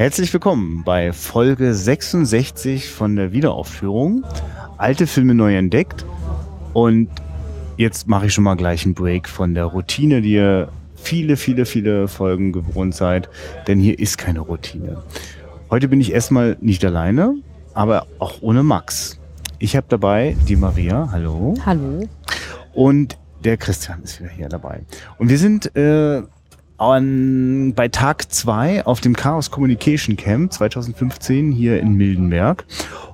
Herzlich willkommen bei Folge 66 von der Wiederaufführung. Alte Filme neu entdeckt. Und jetzt mache ich schon mal gleich einen Break von der Routine, die ihr viele, viele, viele Folgen gewohnt seid. Denn hier ist keine Routine. Heute bin ich erstmal nicht alleine, aber auch ohne Max. Ich habe dabei die Maria. Hallo. Hallo. Und der Christian ist wieder hier dabei. Und wir sind äh, an, bei Tag zwei auf dem Chaos Communication Camp 2015 hier in Mildenberg.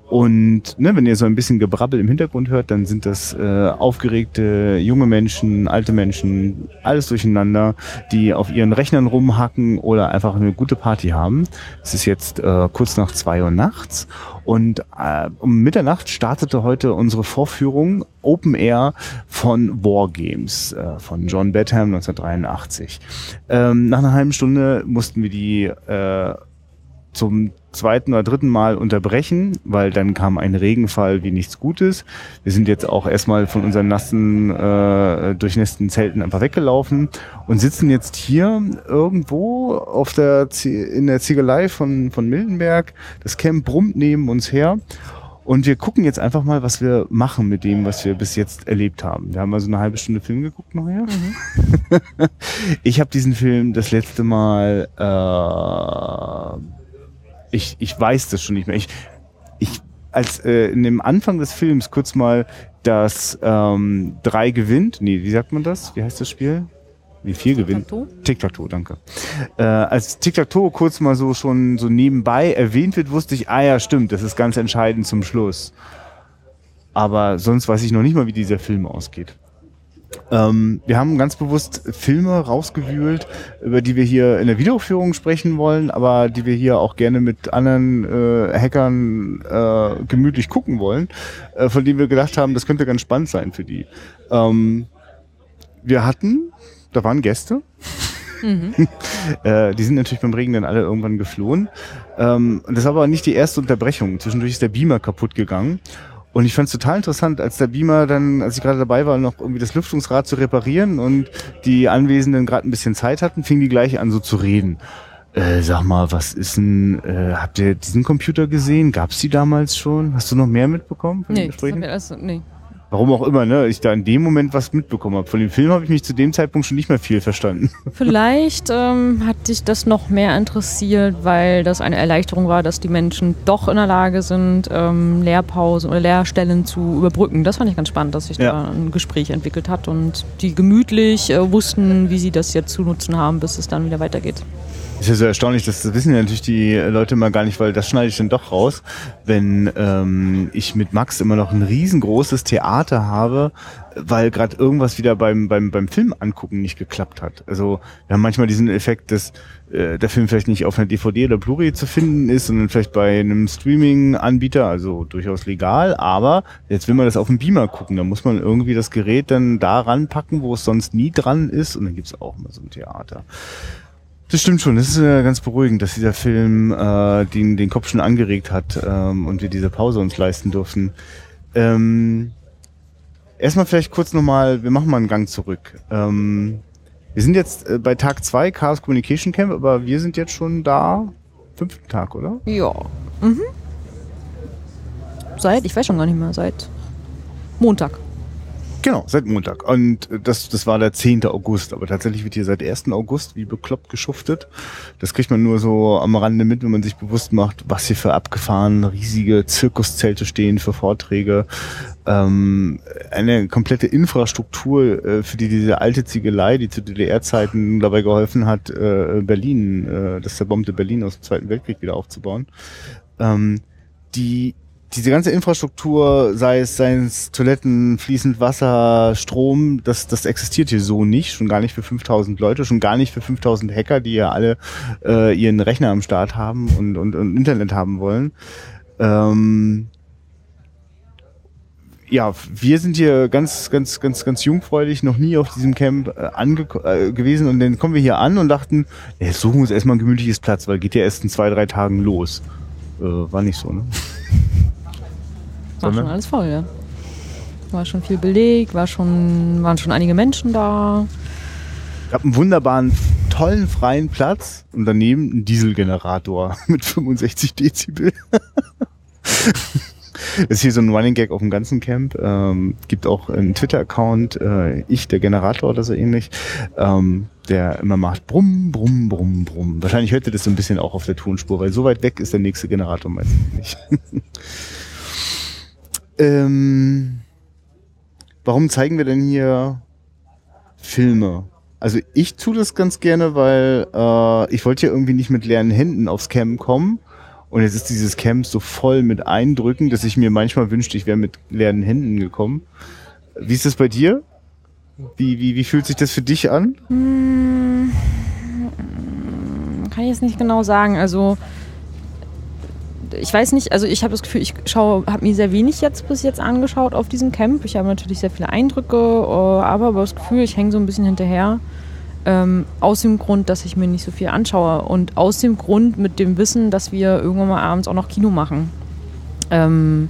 Und ne, wenn ihr so ein bisschen Gebrabbel im Hintergrund hört, dann sind das äh, aufgeregte junge Menschen, alte Menschen, alles durcheinander, die auf ihren Rechnern rumhacken oder einfach eine gute Party haben. Es ist jetzt äh, kurz nach zwei Uhr nachts und äh, um Mitternacht startete heute unsere Vorführung Open Air von Wargames äh, von John Betham 1983. Ähm, nach einer halben Stunde mussten wir die äh, zum zweiten oder dritten Mal unterbrechen, weil dann kam ein Regenfall wie nichts Gutes. Wir sind jetzt auch erstmal von unseren nassen, äh, durchnässten Zelten einfach weggelaufen und sitzen jetzt hier irgendwo auf der in der Ziegelei von, von Mildenberg. Das Camp brummt neben uns her. Und wir gucken jetzt einfach mal, was wir machen mit dem, was wir bis jetzt erlebt haben. Wir haben also eine halbe Stunde Film geguckt nachher. Mhm. ich habe diesen Film das letzte Mal äh, ich, ich weiß das schon nicht mehr. Ich, ich als äh, in dem Anfang des Films kurz mal das ähm, drei gewinnt, nee, wie sagt man das? Wie heißt das Spiel? Wie viel gewinnt? Tic-Tac-Toe, danke. Äh, als Tic-Tac-Toe kurz mal so schon so nebenbei erwähnt wird, wusste ich, ah ja, stimmt, das ist ganz entscheidend zum Schluss. Aber sonst weiß ich noch nicht mal, wie dieser Film ausgeht. Ähm, wir haben ganz bewusst Filme rausgewühlt, über die wir hier in der Videoführung sprechen wollen, aber die wir hier auch gerne mit anderen äh, Hackern äh, gemütlich gucken wollen, äh, von denen wir gedacht haben, das könnte ganz spannend sein für die. Ähm, wir hatten, da waren Gäste. Mhm. äh, die sind natürlich beim Regen dann alle irgendwann geflohen. Ähm, das war aber nicht die erste Unterbrechung. Zwischendurch ist der Beamer kaputt gegangen. Und ich fand es total interessant, als der Beamer dann, als ich gerade dabei war, noch irgendwie das Lüftungsrad zu reparieren und die Anwesenden gerade ein bisschen Zeit hatten, fing die gleich an so zu reden. Äh, sag mal, was ist denn, äh, habt ihr diesen Computer gesehen? Gab's die damals schon? Hast du noch mehr mitbekommen von nee, den Gesprächen? Das also, nee. Warum auch immer, ne? Ich da in dem Moment was mitbekommen habe. Von dem Film habe ich mich zu dem Zeitpunkt schon nicht mehr viel verstanden. Vielleicht ähm, hat dich das noch mehr interessiert, weil das eine Erleichterung war, dass die Menschen doch in der Lage sind, ähm, Lehrpausen oder Lehrstellen zu überbrücken. Das fand ich ganz spannend, dass sich ja. da ein Gespräch entwickelt hat und die gemütlich äh, wussten, wie sie das jetzt zu nutzen haben, bis es dann wieder weitergeht. Ist ja so erstaunlich, das wissen ja natürlich die Leute mal gar nicht, weil das schneide ich dann doch raus, wenn ähm, ich mit Max immer noch ein riesengroßes Theater habe, weil gerade irgendwas wieder beim, beim, beim Film angucken nicht geklappt hat. Also wir haben manchmal diesen Effekt, dass äh, der Film vielleicht nicht auf einer DVD oder Blu-ray zu finden ist, sondern vielleicht bei einem Streaming-Anbieter, also durchaus legal, aber jetzt will man das auf dem Beamer gucken, da muss man irgendwie das Gerät dann da ranpacken, wo es sonst nie dran ist und dann gibt's auch mal so ein Theater. Das stimmt schon. Das ist äh, ganz beruhigend, dass dieser Film äh, den, den Kopf schon angeregt hat ähm, und wir diese Pause uns leisten durften. Ähm, erstmal vielleicht kurz nochmal, wir machen mal einen Gang zurück. Ähm, wir sind jetzt äh, bei Tag zwei Chaos Communication Camp, aber wir sind jetzt schon da, fünften Tag, oder? Ja. Mhm. Seit, ich weiß schon gar nicht mehr, seit Montag. Genau, seit Montag. Und das, das war der 10. August. Aber tatsächlich wird hier seit 1. August wie bekloppt geschuftet. Das kriegt man nur so am Rande mit, wenn man sich bewusst macht, was hier für abgefahren riesige Zirkuszelte stehen für Vorträge. Ähm, eine komplette Infrastruktur, äh, für die diese alte Ziegelei, die zu DDR-Zeiten dabei geholfen hat, äh, Berlin, äh, das zerbombte Berlin aus dem Zweiten Weltkrieg wieder aufzubauen. Ähm, die diese ganze Infrastruktur, sei es, seien es Toiletten, fließend Wasser, Strom, das, das existiert hier so nicht, schon gar nicht für 5000 Leute, schon gar nicht für 5000 Hacker, die ja alle äh, ihren Rechner am Start haben und, und, und Internet haben wollen. Ähm, ja, wir sind hier ganz, ganz, ganz, ganz jungfräulich, noch nie auf diesem Camp äh, ange äh, gewesen und dann kommen wir hier an und dachten, jetzt suchen wir uns erstmal ein gemütliches Platz, weil geht ja erst in zwei, drei Tagen los. Äh, war nicht so, ne? War schon alles voll, ja. War schon viel Beleg, war schon, waren schon einige Menschen da. Ich habe einen wunderbaren tollen freien Platz und daneben ein Dieselgenerator mit 65 Dezibel. Das ist hier so ein Running Gag auf dem ganzen Camp. Ähm, gibt auch einen Twitter-Account, äh, ich, der Generator oder so ähnlich, ähm, der immer macht Brumm, Brumm, Brumm, Brumm. Wahrscheinlich hört ihr das so ein bisschen auch auf der Tonspur, weil so weit weg ist der nächste Generator meistens nicht. ähm, warum zeigen wir denn hier Filme? Also ich tue das ganz gerne, weil äh, ich wollte ja irgendwie nicht mit leeren Händen aufs Camp kommen. Und jetzt ist dieses Camp so voll mit Eindrücken, dass ich mir manchmal wünschte, ich wäre mit leeren Händen gekommen. Wie ist das bei dir? Wie, wie, wie fühlt sich das für dich an? Hm, kann ich jetzt nicht genau sagen. Also ich weiß nicht, also ich habe das Gefühl, ich schaue, habe mir sehr wenig jetzt bis jetzt angeschaut auf diesem Camp. Ich habe natürlich sehr viele Eindrücke, äh, aber das Gefühl, ich hänge so ein bisschen hinterher. Ähm, aus dem Grund, dass ich mir nicht so viel anschaue und aus dem Grund mit dem Wissen, dass wir irgendwann mal abends auch noch Kino machen. Ähm,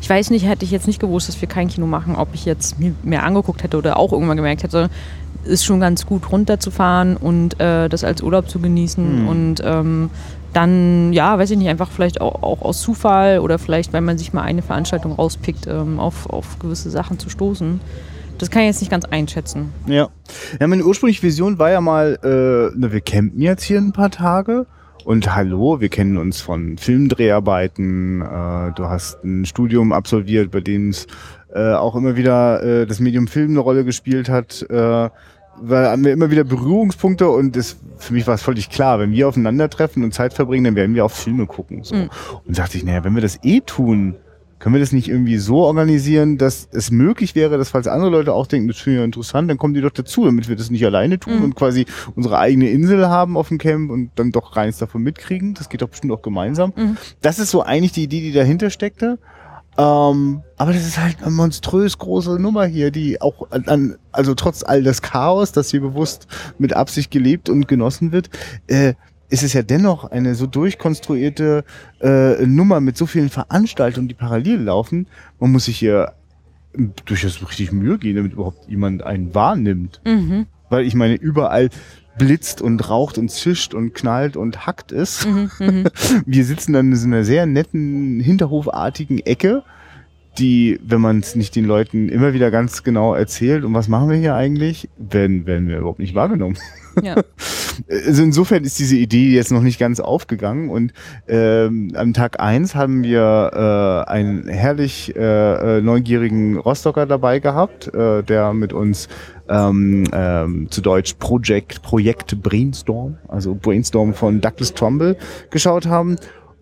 ich weiß nicht, hätte ich jetzt nicht gewusst, dass wir kein Kino machen, ob ich jetzt mir mehr angeguckt hätte oder auch irgendwann gemerkt hätte, ist schon ganz gut runterzufahren und äh, das als Urlaub zu genießen mhm. und ähm, dann, ja, weiß ich nicht, einfach vielleicht auch, auch, aus Zufall oder vielleicht, weil man sich mal eine Veranstaltung rauspickt, ähm, auf, auf gewisse Sachen zu stoßen. Das kann ich jetzt nicht ganz einschätzen. Ja. Ja, meine ursprüngliche Vision war ja mal, äh, na, wir campen jetzt hier ein paar Tage. Und hallo, wir kennen uns von Filmdreharbeiten. Äh, du hast ein Studium absolviert, bei dem es äh, auch immer wieder äh, das Medium Film eine Rolle gespielt hat. Äh, weil haben wir immer wieder Berührungspunkte und das, für mich war es völlig klar, wenn wir aufeinandertreffen und Zeit verbringen, dann werden wir auch Filme gucken. So. Mhm. Und dachte ich, naja, wenn wir das eh tun, können wir das nicht irgendwie so organisieren, dass es möglich wäre, dass falls andere Leute auch denken, das finde ich ja interessant, dann kommen die doch dazu, damit wir das nicht alleine tun mhm. und quasi unsere eigene Insel haben auf dem Camp und dann doch reins davon mitkriegen. Das geht doch bestimmt auch gemeinsam. Mhm. Das ist so eigentlich die Idee, die dahinter steckte. Ähm, aber das ist halt eine monströs große Nummer hier, die auch an, also trotz all des Chaos, das hier bewusst mit Absicht gelebt und genossen wird, äh, ist es ja dennoch eine so durchkonstruierte äh, Nummer mit so vielen Veranstaltungen, die parallel laufen. Man muss sich hier durchaus richtig Mühe gehen, damit überhaupt jemand einen wahrnimmt. Mhm. Weil ich meine, überall blitzt und raucht und zischt und knallt und hackt es. Mhm, mhm. Wir sitzen dann in so einer sehr netten, hinterhofartigen Ecke, die, wenn man es nicht den Leuten immer wieder ganz genau erzählt, und was machen wir hier eigentlich, werden, werden wir überhaupt nicht wahrgenommen. Ja. Also insofern ist diese Idee jetzt noch nicht ganz aufgegangen und ähm, am Tag eins haben wir äh, einen herrlich äh, äh neugierigen Rostocker dabei gehabt, äh, der mit uns ähm, ähm, zu Deutsch Project, Projekt Brainstorm, also Brainstorm von Douglas Trumbull geschaut haben.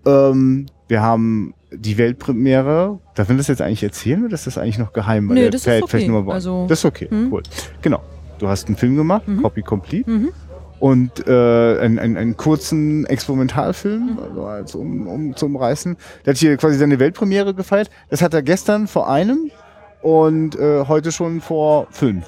Ähm, wir haben die Weltpremiere, darf man das jetzt eigentlich erzählen oder ist das eigentlich noch geheim? Nee, das ist okay. Also, das ist okay, hm. cool. Genau. Du hast einen Film gemacht, mhm. Copy Complete. Mhm. Und äh, einen, einen, einen kurzen Experimentalfilm, also als um, um zu umreißen. Der hat hier quasi seine Weltpremiere gefeiert. Das hat er gestern vor einem und äh, heute schon vor fünf.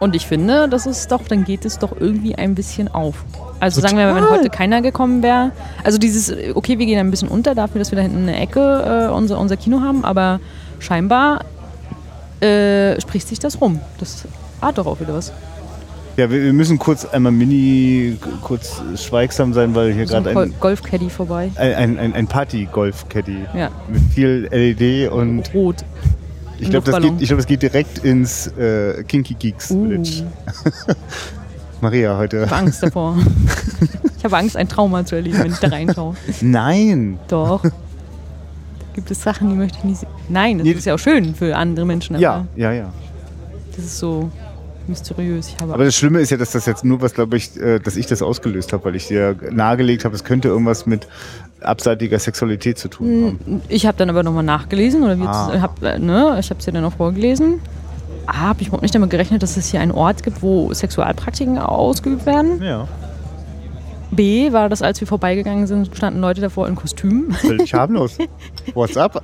Und ich finde, das ist doch, dann geht es doch irgendwie ein bisschen auf. Also Total. sagen wir, wenn heute keiner gekommen wäre. Also dieses, okay, wir gehen ein bisschen unter dafür, dass wir da hinten eine Ecke äh, unser, unser Kino haben, aber scheinbar äh, spricht sich das rum. Das hat doch auch wieder was. Ja, wir, wir, müssen kurz einmal mini kurz schweigsam sein, weil hier gerade ein, Golfcaddy vorbei. Ein, ein, ein Party-Golf-Caddy. Ja. Mit viel LED und. Rot. Ich glaube, das, geht, glaub, das geht direkt ins äh, Kinky Geeks uh. Village. Maria heute. Ich habe Angst davor. ich habe Angst, ein Trauma zu erleben, wenn ich da reinschaue. Nein. Doch. Gibt es Sachen, die möchte ich nicht sehen? Nein, das nee. ist ja auch schön für andere Menschen. Ja, ja, ja. Das ist so mysteriös. aber das Schlimme ist ja, dass das jetzt nur was, glaube ich, äh, dass ich das ausgelöst habe, weil ich dir nahegelegt habe, es könnte irgendwas mit abseitiger Sexualität zu tun haben. Ich habe dann aber nochmal nachgelesen oder ah. hab, äh, ne, ich habe es dir dann auch vorgelesen. A, habe ich überhaupt nicht damit gerechnet, dass es hier einen Ort gibt, wo Sexualpraktiken ausgeübt werden. Ja. B war das, als wir vorbeigegangen sind, standen Leute davor in Kostümen. Völlig harmlos. What's up?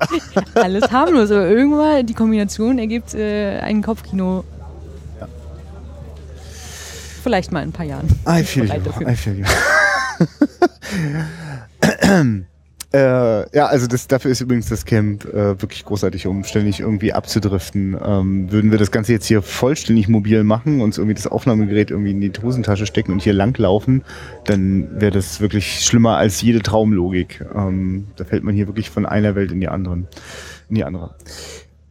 Alles harmlos, aber irgendwann die Kombination ergibt äh, ein Kopfkino Vielleicht mal in ein paar Jahren. I feel you. I feel you. Äh, ja, also das, dafür ist übrigens das Camp äh, wirklich großartig, um ständig irgendwie abzudriften. Ähm, würden wir das Ganze jetzt hier vollständig mobil machen, uns irgendwie das Aufnahmegerät irgendwie in die Hosentasche stecken und hier langlaufen, dann wäre das wirklich schlimmer als jede Traumlogik. Ähm, da fällt man hier wirklich von einer Welt in die anderen, in die andere.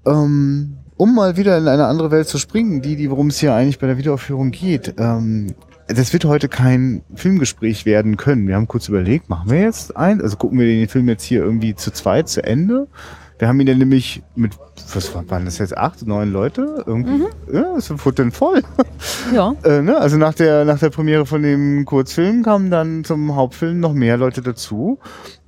Ähm, um mal wieder in eine andere Welt zu springen, die, die worum es hier eigentlich bei der Wiederaufführung geht. Ähm, das wird heute kein Filmgespräch werden können. Wir haben kurz überlegt, machen wir jetzt ein? Also gucken wir den Film jetzt hier irgendwie zu zweit zu Ende. Wir haben ihn dann nämlich mit, was waren das jetzt, acht, neun Leute? Irgendwie, mhm. ja, es wurde dann voll. Ja. äh, ne? Also nach der, nach der Premiere von dem Kurzfilm kamen dann zum Hauptfilm noch mehr Leute dazu.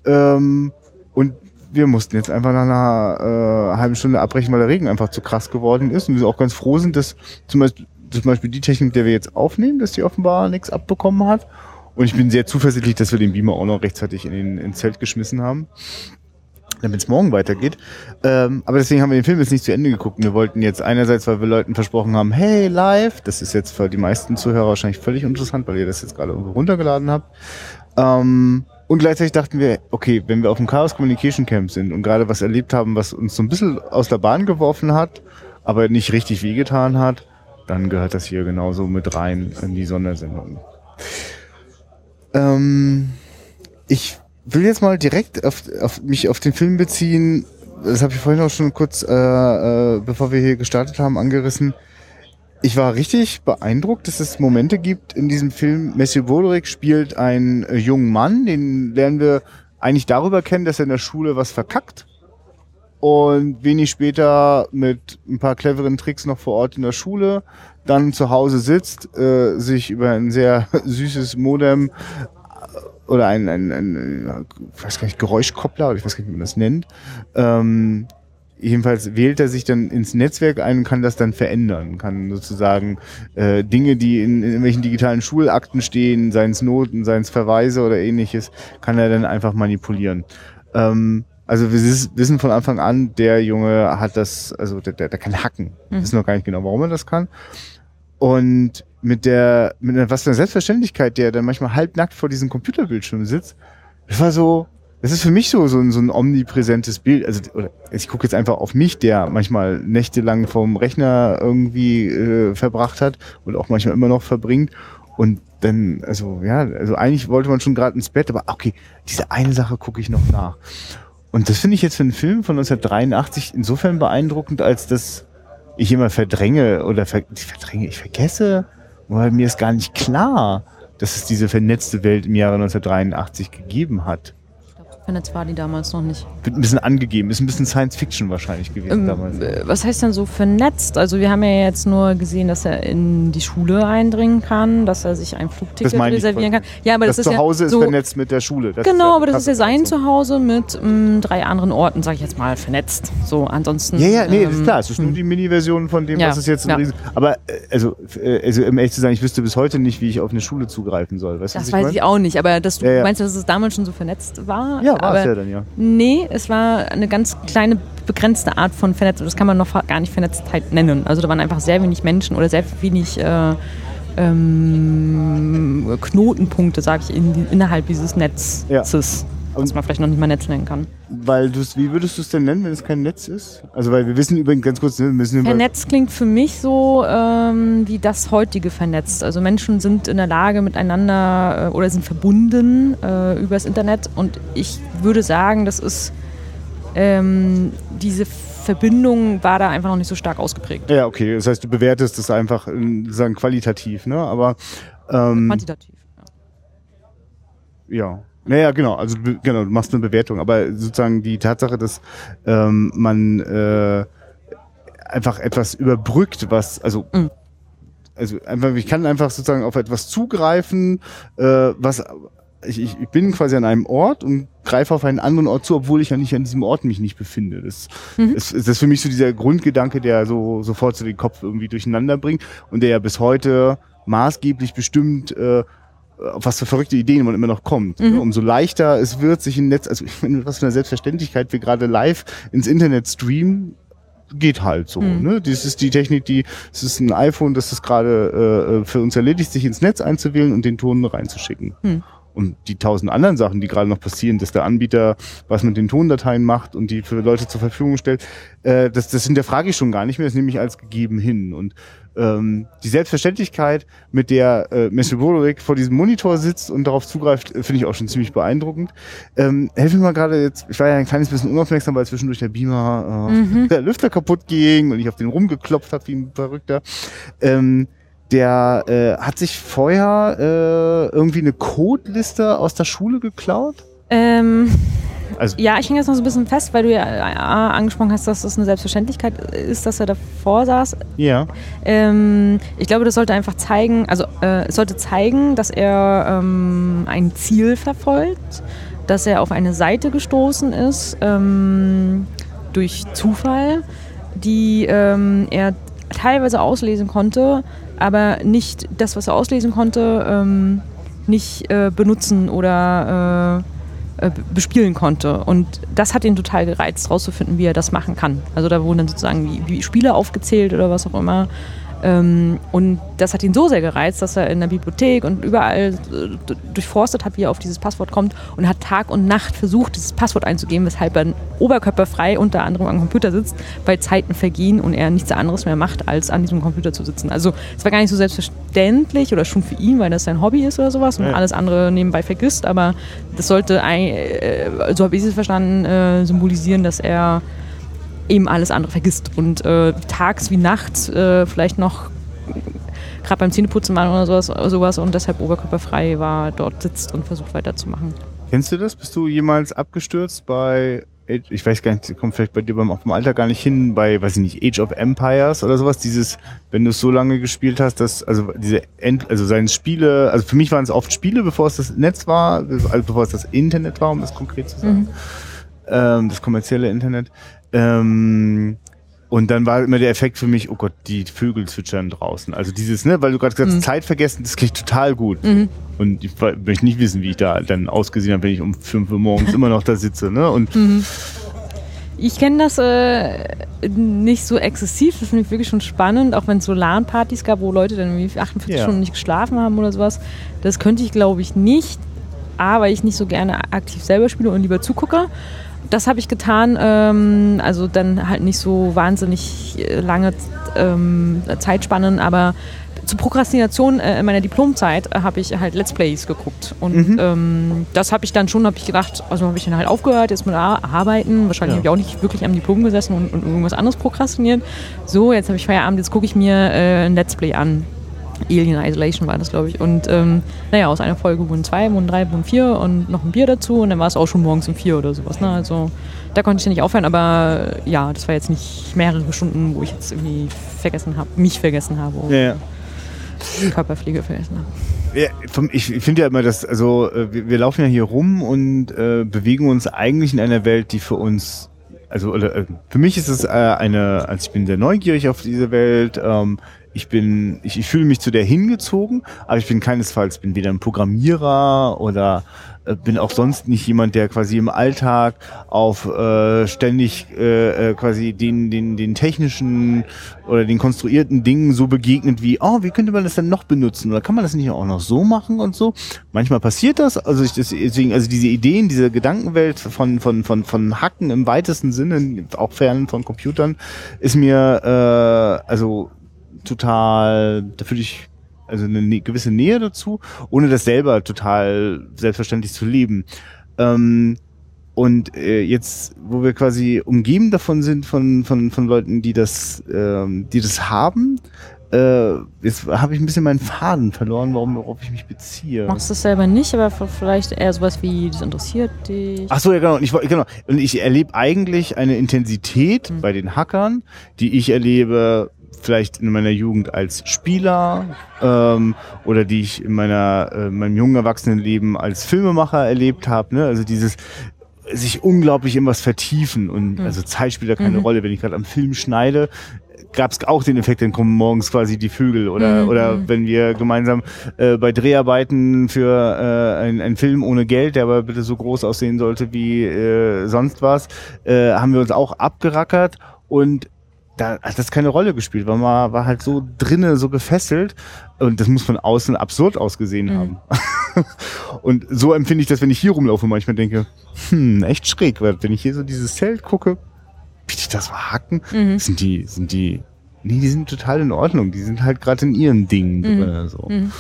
Ähm, und wir mussten jetzt einfach nach einer äh, halben Stunde abbrechen, weil der Regen einfach zu krass geworden ist. Und wir auch ganz froh sind, dass zum Beispiel zum Beispiel die Technik, der wir jetzt aufnehmen, dass die offenbar nichts abbekommen hat. Und ich bin sehr zuversichtlich, dass wir den Beamer auch noch rechtzeitig in den, ins Zelt geschmissen haben, damit es morgen weitergeht. Ähm, aber deswegen haben wir den Film jetzt nicht zu Ende geguckt. Wir wollten jetzt einerseits, weil wir Leuten versprochen haben, hey, live, das ist jetzt für die meisten Zuhörer wahrscheinlich völlig interessant, weil ihr das jetzt gerade irgendwo runtergeladen habt. Ähm, und gleichzeitig dachten wir, okay, wenn wir auf dem Chaos Communication Camp sind und gerade was erlebt haben, was uns so ein bisschen aus der Bahn geworfen hat, aber nicht richtig wehgetan hat, dann gehört das hier genauso mit rein in die Sondersendung. Ähm, ich will jetzt mal direkt auf, auf mich auf den Film beziehen. Das habe ich vorhin auch schon kurz, äh, äh, bevor wir hier gestartet haben, angerissen. Ich war richtig beeindruckt, dass es Momente gibt in diesem Film. Matthew Broderick spielt einen äh, jungen Mann, den lernen wir eigentlich darüber kennen, dass er in der Schule was verkackt und wenig später mit ein paar cleveren Tricks noch vor Ort in der Schule, dann zu Hause sitzt, äh, sich über ein sehr süßes Modem äh, oder ein, ein, ein ich weiß gar nicht, Geräuschkoppler, oder ich weiß gar nicht, wie man das nennt. Ähm, jedenfalls wählt er sich dann ins Netzwerk ein und kann das dann verändern, kann sozusagen äh, Dinge, die in, in irgendwelchen digitalen Schulakten stehen, seien es Noten, seien es Verweise oder ähnliches, kann er dann einfach manipulieren. Ähm, also wir wissen von Anfang an, der Junge hat das, also der, der, der kann hacken. Wir mhm. wissen noch gar nicht genau, warum er das kann. Und mit der, mit einer, was für einer Selbstverständlichkeit, der dann manchmal halbnackt vor diesem Computerbildschirm sitzt, das war so, das ist für mich so, so, ein, so ein omnipräsentes Bild. Also, oder ich gucke jetzt einfach auf mich, der manchmal nächtelang vorm Rechner irgendwie äh, verbracht hat und auch manchmal immer noch verbringt. Und dann, also ja, also eigentlich wollte man schon gerade ins Bett, aber okay, diese eine Sache gucke ich noch nach. Und das finde ich jetzt für einen Film von 1983 insofern beeindruckend, als dass ich immer verdränge oder ver verdränge, ich vergesse, weil mir ist gar nicht klar, dass es diese vernetzte Welt im Jahre 1983 gegeben hat. Vernetzt war die damals noch nicht. Wird ein bisschen angegeben, ist ein bisschen Science Fiction wahrscheinlich gewesen ähm, damals. Was heißt denn so vernetzt? Also wir haben ja jetzt nur gesehen, dass er in die Schule eindringen kann, dass er sich ein Flugticket reservieren kann. Ja, aber das, das ist Zuhause ja ist so vernetzt mit der Schule. Das genau, aber das ist ja sein Zuhause mit mh, mm, drei anderen Orten, sag ich jetzt mal, vernetzt. So, ansonsten. Ja, ja, nee, ähm, ist klar. Es ist nur hm. die Mini-Version von dem, ja, was es jetzt ja. Riesen Aber äh, also, äh, also um ehrlich zu sein, ich wüsste bis heute nicht, wie ich auf eine Schule zugreifen soll. Weißt das weiß ich, ich auch nicht, aber dass du ja, meinst, dass es damals schon so vernetzt war? Ja, war es ja dann, ja. Nee, es war eine ganz kleine, begrenzte Art von Vernetzung. Das kann man noch gar nicht Vernetztheit nennen. Also da waren einfach sehr wenig Menschen oder sehr wenig äh, ähm, Knotenpunkte, sage ich, in, innerhalb dieses Netzes. Ja was man vielleicht noch nicht mal Netz nennen kann. Weil du wie würdest du es denn nennen, wenn es kein Netz ist? Also weil wir wissen übrigens ganz kurz, wir müssen Vernetzt klingt für mich so ähm, wie das heutige vernetzt. Also Menschen sind in der Lage miteinander äh, oder sind verbunden äh, über das Internet und ich würde sagen, das ist ähm, diese Verbindung war da einfach noch nicht so stark ausgeprägt. Ja, okay. Das heißt, du bewertest es einfach sagen qualitativ, ne? Aber ähm, quantitativ. Ja. ja. Naja, genau, also genau, du machst eine Bewertung, aber sozusagen die Tatsache, dass ähm, man äh, einfach etwas überbrückt, was, also mhm. also einfach, ich kann einfach sozusagen auf etwas zugreifen, äh, was ich, ich, ich bin quasi an einem Ort und greife auf einen anderen Ort zu, obwohl ich ja nicht an diesem Ort mich nicht befinde. Das, mhm. ist, ist das für mich so dieser Grundgedanke, der so sofort so den Kopf irgendwie durcheinander bringt und der ja bis heute maßgeblich bestimmt, äh, auf was für verrückte Ideen man immer noch kommt. Mhm. Umso leichter es wird, sich im Netz, also ich meine, was für eine Selbstverständlichkeit wir gerade live ins Internet streamen, geht halt so. Mhm. Ne? Das ist die Technik, die, es ist ein iPhone, das ist gerade äh, für uns erledigt, sich ins Netz einzuwählen und den Ton reinzuschicken. Mhm. und die tausend anderen Sachen, die gerade noch passieren, dass der Anbieter was mit den Tondateien macht und die für Leute zur Verfügung stellt, äh, das, das hinterfrage ich schon gar nicht mehr, das nehme ich als gegeben hin. Und ähm, die Selbstverständlichkeit, mit der äh, Messi Broderick vor diesem Monitor sitzt und darauf zugreift, äh, finde ich auch schon ziemlich beeindruckend. Ähm, helf mir mal gerade jetzt, ich war ja ein kleines bisschen unaufmerksam, weil zwischendurch der Beamer, äh, mhm. der Lüfter kaputt ging und ich auf den rumgeklopft habe wie ein Verrückter. Ähm, der äh, hat sich vorher äh, irgendwie eine Codeliste aus der Schule geklaut? Ähm, also ja, ich hänge jetzt noch so ein bisschen fest, weil du ja äh, angesprochen hast, dass das eine Selbstverständlichkeit ist, dass er davor saß. Ja. Ähm, ich glaube, das sollte einfach zeigen, also äh, es sollte zeigen, dass er ähm, ein Ziel verfolgt, dass er auf eine Seite gestoßen ist ähm, durch Zufall, die ähm, er teilweise auslesen konnte, aber nicht das, was er auslesen konnte, ähm, nicht äh, benutzen oder äh, äh, bespielen konnte. Und das hat ihn total gereizt, rauszufinden, wie er das machen kann. Also da wurden dann sozusagen wie, wie Spiele aufgezählt oder was auch immer. Ähm, und das hat ihn so sehr gereizt, dass er in der Bibliothek und überall äh, durchforstet hat, wie er auf dieses Passwort kommt und hat Tag und Nacht versucht, dieses Passwort einzugeben, weshalb er oberkörperfrei unter anderem am Computer sitzt, weil Zeiten vergehen und er nichts anderes mehr macht, als an diesem Computer zu sitzen. Also es war gar nicht so selbstverständlich oder schon für ihn, weil das sein Hobby ist oder sowas und ja. alles andere nebenbei vergisst, aber das sollte, äh, so habe ich es verstanden, äh, symbolisieren, dass er eben alles andere vergisst und äh, tags wie nachts äh, vielleicht noch gerade beim Zähneputzen machen oder sowas, sowas und deshalb oberkörperfrei war, dort sitzt und versucht weiterzumachen. Kennst du das? Bist du jemals abgestürzt bei ich weiß gar nicht, kommt vielleicht bei dir beim, vom Alter gar nicht hin, bei, weiß ich nicht, Age of Empires oder sowas, dieses, wenn du es so lange gespielt hast, dass, also diese End, also seine Spiele, also für mich waren es oft Spiele, bevor es das Netz war, also bevor es das Internet war, um das konkret zu sagen. Mhm. Ähm, das kommerzielle Internet. Ähm, und dann war immer der Effekt für mich, oh Gott, die Vögel zwitschern draußen. Also dieses, ne, weil du gerade gesagt hast, mhm. Zeit vergessen, das klingt total gut. Mhm. Und ich möchte nicht wissen, wie ich da dann ausgesehen habe, wenn ich um 5 Uhr morgens immer noch da sitze. Ne? Und mhm. Ich kenne das äh, nicht so exzessiv, das finde ich wirklich schon spannend, auch wenn es so LAN-Partys gab, wo Leute dann irgendwie 48 ja. Stunden nicht geschlafen haben oder sowas. Das könnte ich, glaube ich, nicht. A, weil ich nicht so gerne aktiv selber spiele und lieber zugucke das habe ich getan. Ähm, also dann halt nicht so wahnsinnig äh, lange ähm, Zeitspannen, aber zur Prokrastination äh, in meiner Diplomzeit äh, habe ich halt Let's Plays geguckt. Und mhm. ähm, das habe ich dann schon, habe ich gedacht, also habe ich dann halt aufgehört, jetzt mit Arbeiten. Wahrscheinlich ja. habe ich auch nicht wirklich am Diplom gesessen und, und irgendwas anderes prokrastiniert. So, jetzt habe ich Feierabend, jetzt gucke ich mir äh, ein Let's Play an. Alien Isolation war das, glaube ich. Und ähm, naja, aus einer Folge wurden zwei, wurden drei, wurden vier und noch ein Bier dazu und dann war es auch schon morgens um vier oder sowas. Ne? Also da konnte ich ja nicht aufhören, aber ja, das war jetzt nicht mehrere Stunden, wo ich jetzt irgendwie vergessen habe, mich vergessen habe oder ja, ja. Körperpflege vergessen habe. Ja, ich finde ja immer, dass, also äh, wir, wir, laufen ja hier rum und äh, bewegen uns eigentlich in einer Welt, die für uns also äh, für mich ist es äh, eine, also ich bin sehr neugierig auf diese Welt. Ähm, ich bin, ich, ich fühle mich zu der hingezogen, aber ich bin keinesfalls, bin weder ein Programmierer oder äh, bin auch sonst nicht jemand, der quasi im Alltag auf äh, ständig äh, äh, quasi den, den, den technischen oder den konstruierten Dingen so begegnet wie, oh, wie könnte man das denn noch benutzen? Oder kann man das nicht auch noch so machen und so? Manchmal passiert das, also ich deswegen, also diese Ideen, diese Gedankenwelt von, von, von, von Hacken im weitesten Sinne, auch fern von Computern, ist mir äh, also total, da fühle ich also eine ne, gewisse Nähe dazu, ohne das selber total selbstverständlich zu leben. Ähm, und äh, jetzt, wo wir quasi umgeben davon sind von, von, von Leuten, die das, ähm, die das haben, äh, jetzt habe ich ein bisschen meinen Faden verloren, warum, worauf ich mich beziehe. Machst du das selber nicht, aber vielleicht eher sowas wie, das interessiert dich. Ach so, ja genau. Und ich, genau. Und ich erlebe eigentlich eine Intensität mhm. bei den Hackern, die ich erlebe vielleicht in meiner Jugend als Spieler ähm, oder die ich in meiner äh, meinem jungen Erwachsenenleben als Filmemacher erlebt habe. Ne? Also dieses sich unglaublich in was vertiefen und mhm. also Zeit spielt da keine mhm. Rolle. Wenn ich gerade am Film schneide, gab es auch den Effekt, dann kommen morgens quasi die Vögel oder mhm. oder mhm. wenn wir gemeinsam äh, bei Dreharbeiten für äh, einen Film ohne Geld, der aber bitte so groß aussehen sollte wie äh, sonst was, äh, haben wir uns auch abgerackert und da hat das keine Rolle gespielt, weil man war halt so drinnen, so gefesselt und das muss von außen absurd ausgesehen mhm. haben. und so empfinde ich das, wenn ich hier rumlaufe, manchmal denke, hm, echt schräg, weil wenn ich hier so dieses Zelt gucke, bitte ich das verhaken, mhm. sind die, sind die Nee, die sind total in Ordnung. Die sind halt gerade in ihren Dingen mhm. drin. So. Mhm.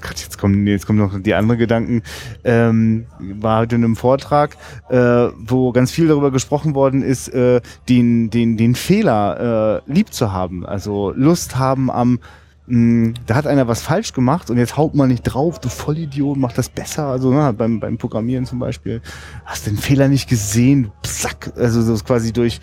Grad, jetzt kommen jetzt kommen noch die anderen Gedanken. Ähm, war heute in einem Vortrag, äh, wo ganz viel darüber gesprochen worden ist, äh, den den den Fehler äh, lieb zu haben, also Lust haben am mh, da hat einer was falsch gemacht und jetzt haut man nicht drauf, du Vollidiot, mach das besser. Also ne, beim, beim Programmieren zum Beispiel, hast den Fehler nicht gesehen, zack, also so quasi durch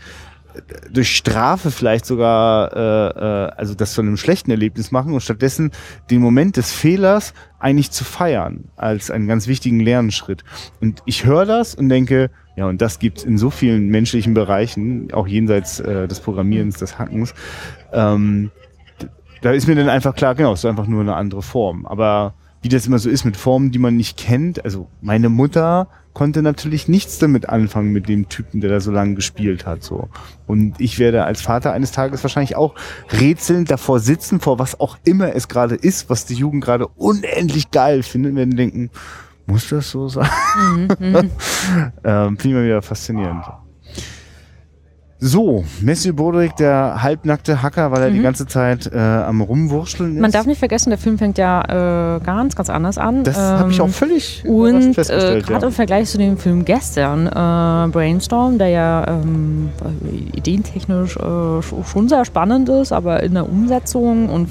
durch Strafe vielleicht sogar, äh, äh, also das zu einem schlechten Erlebnis machen und stattdessen den Moment des Fehlers eigentlich zu feiern als einen ganz wichtigen Lernschritt. Und ich höre das und denke, ja, und das gibt's in so vielen menschlichen Bereichen, auch jenseits äh, des Programmierens, des Hackens. Ähm, da ist mir dann einfach klar, genau, es ist einfach nur eine andere Form. Aber wie das immer so ist mit Formen, die man nicht kennt, also meine Mutter konnte natürlich nichts damit anfangen mit dem Typen, der da so lange gespielt hat. So. Und ich werde als Vater eines Tages wahrscheinlich auch rätselnd davor sitzen, vor was auch immer es gerade ist, was die Jugend gerade unendlich geil findet, werden denken, muss das so sein? Mhm, mhm. ähm, Finde ich mal wieder faszinierend. So, Matthew Broderick, der halbnackte Hacker, weil er mhm. die ganze Zeit äh, am Rumwurschteln ist. Man darf nicht vergessen, der Film fängt ja äh, ganz, ganz anders an. Das ähm, habe ich auch völlig Und äh, gerade ja. im Vergleich zu dem Film gestern, äh, Brainstorm, der ja ähm, ideentechnisch äh, schon sehr spannend ist, aber in der Umsetzung und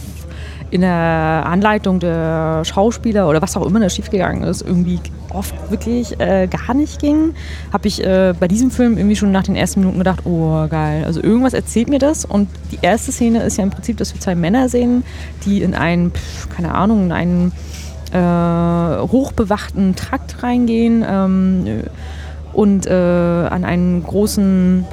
in der Anleitung der Schauspieler oder was auch immer da schiefgegangen ist, irgendwie oft wirklich äh, gar nicht ging, habe ich äh, bei diesem Film irgendwie schon nach den ersten Minuten gedacht, oh geil, also irgendwas erzählt mir das und die erste Szene ist ja im Prinzip, dass wir zwei Männer sehen, die in einen, keine Ahnung, in einen äh, hochbewachten Trakt reingehen ähm, und äh, an einen großen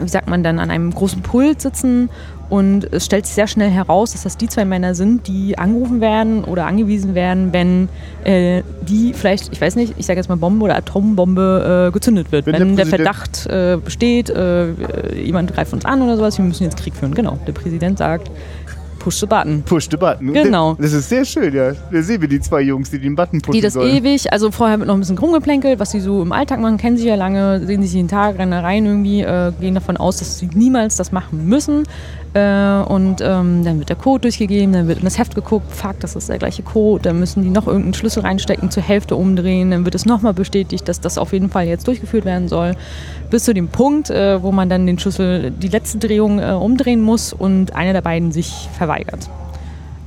wie sagt man dann, an einem großen Pult sitzen und es stellt sich sehr schnell heraus, dass das die zwei Männer sind, die angerufen werden oder angewiesen werden, wenn äh, die vielleicht, ich weiß nicht, ich sage jetzt mal Bombe oder Atombombe äh, gezündet wird. Wenn, wenn der, der, Verdacht äh, besteht, äh, jemand greift uns an oder sowas, wir müssen jetzt Krieg führen. Genau, der Präsident sagt, Push the Button. Push the Button. Genau. Das ist sehr schön, ja. Da sehen wir die zwei Jungs, die den Button pushen Die das sollen. ewig, also vorher mit noch ein bisschen rumgeplänkelt, was sie so im Alltag machen, kennen sie ja lange, sehen sich jeden Tag, rennen rein irgendwie, äh, gehen davon aus, dass sie niemals das machen müssen. Äh, und ähm, dann wird der Code durchgegeben, dann wird in das Heft geguckt, fuck, das ist der gleiche Code, dann müssen die noch irgendeinen Schlüssel reinstecken, zur Hälfte umdrehen, dann wird es nochmal bestätigt, dass das auf jeden Fall jetzt durchgeführt werden soll, bis zu dem Punkt, äh, wo man dann den Schlüssel die letzte Drehung äh, umdrehen muss und einer der beiden sich verweigert.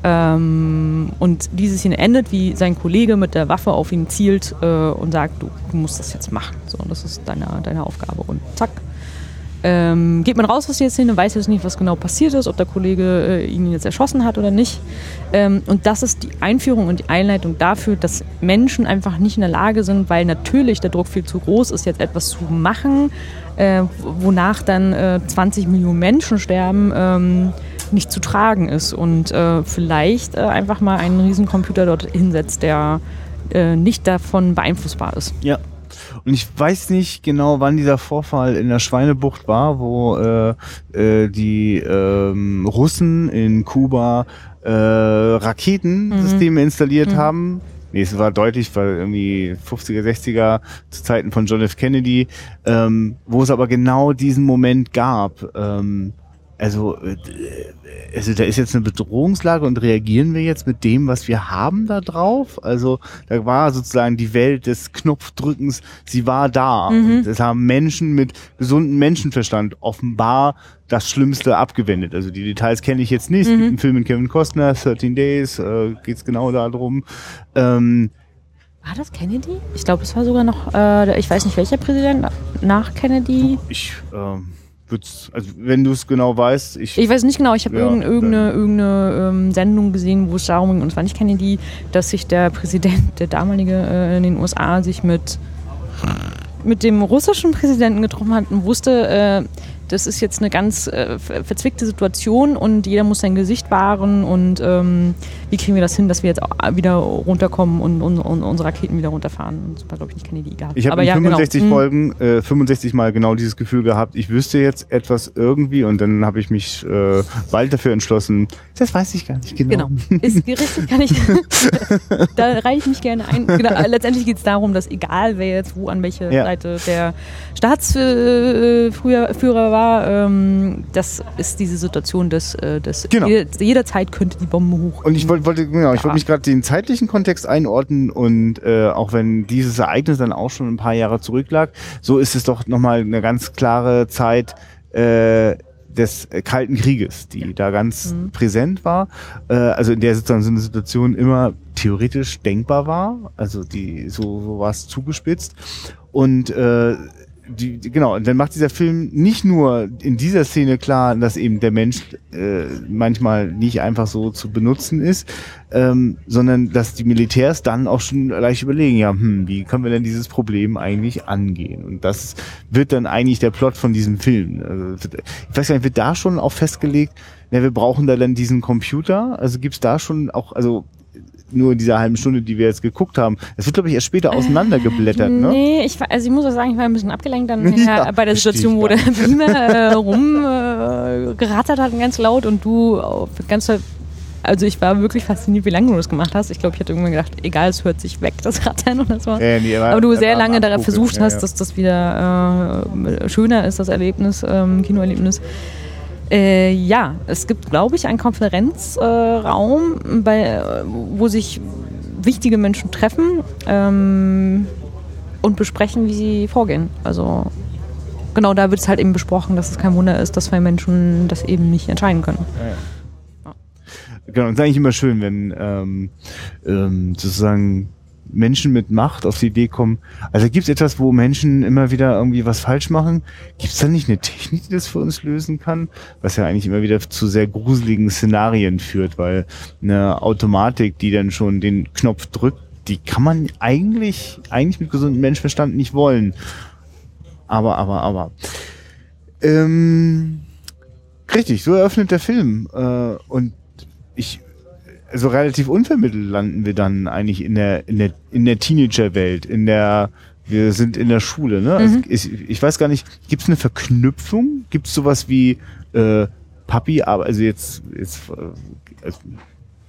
Ähm, und diese Szene endet, wie sein Kollege mit der Waffe auf ihn zielt äh, und sagt, du, du, musst das jetzt machen. So, das ist deine, deine Aufgabe. Und zack, ähm, geht man raus aus der Szene, weiß jetzt nicht, was genau passiert ist, ob der Kollege äh, ihn jetzt erschossen hat oder nicht. Ähm, und das ist die Einführung und die Einleitung dafür, dass Menschen einfach nicht in der Lage sind, weil natürlich der Druck viel zu groß ist, jetzt etwas zu machen, äh, wonach dann äh, 20 Millionen Menschen sterben, ähm, nicht zu tragen ist. Und äh, vielleicht äh, einfach mal einen riesen Computer dort hinsetzt, der äh, nicht davon beeinflussbar ist. Ja. Und ich weiß nicht genau, wann dieser Vorfall in der Schweinebucht war, wo äh, äh, die ähm, Russen in Kuba äh, Raketensysteme mhm. installiert mhm. haben. Nee, es war deutlich, weil irgendwie 50er, 60er zu Zeiten von John F. Kennedy, ähm, wo es aber genau diesen Moment gab. Ähm, also, äh, also da ist jetzt eine Bedrohungslage und reagieren wir jetzt mit dem, was wir haben da drauf? Also da war sozusagen die Welt des Knopfdrückens, sie war da. Mhm. Und es haben Menschen mit gesundem Menschenverstand offenbar das Schlimmste abgewendet. Also die Details kenne ich jetzt nicht. Mhm. Es gibt mhm. einen Film mit Kevin Costner, 13 Days, äh, geht es genau darum. Ähm, war das Kennedy? Ich glaube, es war sogar noch, äh, ich weiß nicht welcher Präsident nach Kennedy. Ich, ähm, also wenn du es genau weißt, ich. Ich weiß nicht genau, ich habe ja, irgendeine, irgendeine, irgendeine ähm, Sendung gesehen, wo es darum ging, und zwar nicht Kennedy, dass sich der Präsident, der damalige äh, in den USA, sich mit, mit dem russischen Präsidenten getroffen hat und wusste, äh, das ist jetzt eine ganz äh, verzwickte Situation und jeder muss sein Gesicht wahren und ähm, wie kriegen wir das hin, dass wir jetzt wieder runterkommen und, und, und unsere Raketen wieder runterfahren. Das war, glaube ich, nicht keine Idee gehabt. Ich habe in ja, 65 genau. Folgen äh, 65 Mal genau dieses Gefühl gehabt, ich wüsste jetzt etwas irgendwie und dann habe ich mich äh, bald dafür entschlossen, das weiß ich gar nicht genau. Genau, ist richtig, kann ich, da reiche ich mich gerne ein. Genau, letztendlich geht es darum, dass egal wer jetzt wo an welche ja. Seite der Staatsführer war, ähm, das ist diese Situation, dass, äh, dass genau. jederzeit könnte die Bombe hoch. Und ich wollte, wollte genau, ich wollte mich gerade den zeitlichen Kontext einordnen und äh, auch wenn dieses Ereignis dann auch schon ein paar Jahre zurücklag, so ist es doch nochmal eine ganz klare Zeit, äh, des Kalten Krieges, die da ganz mhm. präsent war, äh, also in der sozusagen so eine Situation immer theoretisch denkbar war, also die so, so war es zugespitzt. Und äh, die, die, genau, und dann macht dieser Film nicht nur in dieser Szene klar, dass eben der Mensch äh, manchmal nicht einfach so zu benutzen ist, ähm, sondern dass die Militärs dann auch schon leicht überlegen, ja, hm, wie können wir denn dieses Problem eigentlich angehen? Und das wird dann eigentlich der Plot von diesem Film. Also, ich weiß gar nicht, wird da schon auch festgelegt, ja, wir brauchen da dann diesen Computer? Also gibt's da schon auch, also nur in dieser halben Stunde, die wir jetzt geguckt haben. Das wird, glaube ich, erst später auseinandergeblättert, äh, ne? Nee, ich, also ich muss auch sagen, ich war ein bisschen abgelenkt dann ja, bei der Situation, wo der Beamer äh, rumgerattert äh, hat ganz laut und du ganz also ich war wirklich fasziniert, wie lange du das gemacht hast. Ich glaube, ich hatte irgendwann gedacht, egal, es hört sich weg, das Rattern oder so. Ja, nee, aber, aber, du sehr lange daran versucht hast, ja, dass das wieder äh, schöner ist, das Erlebnis, ähm, Kinoerlebnis. Äh, ja, es gibt, glaube ich, einen Konferenzraum, äh, wo sich wichtige Menschen treffen ähm, und besprechen, wie sie vorgehen. Also genau da wird es halt eben besprochen, dass es kein Wunder ist, dass zwei Menschen das eben nicht entscheiden können. Ja, ja. Genau, und es ist eigentlich immer schön, wenn ähm, ähm, sozusagen Menschen mit Macht auf die Idee kommen. Also gibt es etwas, wo Menschen immer wieder irgendwie was falsch machen? Gibt es da nicht eine Technik, die das für uns lösen kann? Was ja eigentlich immer wieder zu sehr gruseligen Szenarien führt, weil eine Automatik, die dann schon den Knopf drückt, die kann man eigentlich, eigentlich mit gesundem Menschenverstand nicht wollen. Aber, aber, aber. Ähm, richtig, so eröffnet der Film. Äh, und ich so relativ unvermittelt landen wir dann eigentlich in der, in der, in der Teenagerwelt, in der, wir sind in der Schule, ne? Also mhm. ich, ich, weiß gar nicht, gibt es eine Verknüpfung? Gibt es sowas wie äh, Papi, aber also jetzt, jetzt äh, also,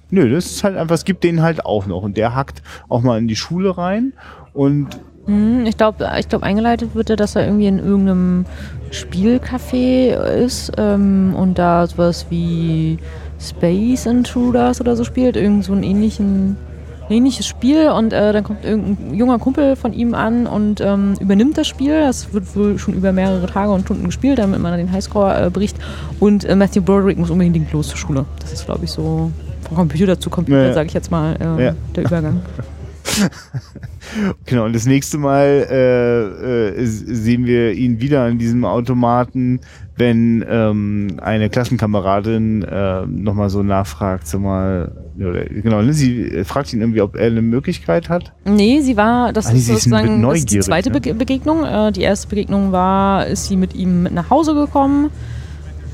nö, das ist halt einfach, es gibt den halt auch noch und der hackt auch mal in die Schule rein und mhm, ich glaube, ich glaub, eingeleitet wird er, dass er irgendwie in irgendeinem Spielcafé ist ähm, und da sowas wie Space Intruders oder so spielt, irgend so ein ähnlichen, ähnliches Spiel und äh, dann kommt irgendein junger Kumpel von ihm an und ähm, übernimmt das Spiel. Das wird wohl schon über mehrere Tage und Stunden gespielt, damit man den Highscore äh, bricht. Und äh, Matthew Broderick muss unbedingt los zur Schule. Das ist, glaube ich, so von Computer zu Computer, ja. sage ich jetzt mal, äh, ja. der Übergang. genau, und das nächste Mal äh, äh, sehen wir ihn wieder an diesem Automaten, wenn ähm, eine Klassenkameradin äh, nochmal so nachfragt, sag mal, oder, genau, ne, sie fragt ihn irgendwie, ob er eine Möglichkeit hat. Nee, sie war, das ah, ist sozusagen ist die zweite ne? Begegnung. Äh, die erste Begegnung war, ist sie mit ihm nach Hause gekommen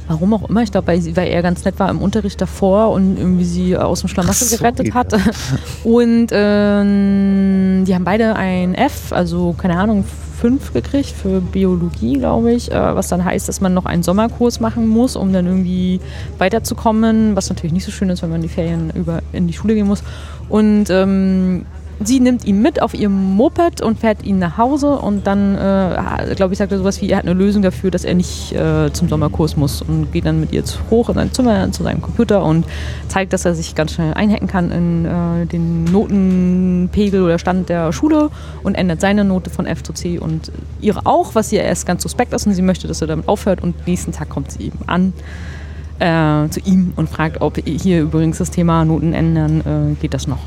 warum auch immer, ich glaube, weil, weil er ganz nett war im Unterricht davor und irgendwie sie aus dem Schlamassel so, gerettet hat. Und ähm, die haben beide ein F, also keine Ahnung, fünf gekriegt für Biologie, glaube ich, äh, was dann heißt, dass man noch einen Sommerkurs machen muss, um dann irgendwie weiterzukommen, was natürlich nicht so schön ist, wenn man die Ferien über in die Schule gehen muss. Und ähm, sie nimmt ihn mit auf ihrem Moped und fährt ihn nach Hause und dann, äh, glaube ich, sagt er sowas wie, er hat eine Lösung dafür, dass er nicht äh, zum Sommerkurs muss und geht dann mit ihr hoch in sein Zimmer zu seinem Computer und zeigt, dass er sich ganz schnell einhacken kann in äh, den Notenpegel oder Stand der Schule und ändert seine Note von F zu C und ihre auch, was ihr erst ganz suspekt ist und sie möchte, dass er damit aufhört und nächsten Tag kommt sie eben an. Äh, zu ihm und fragt, ob hier übrigens das Thema Noten ändern, äh, geht das noch.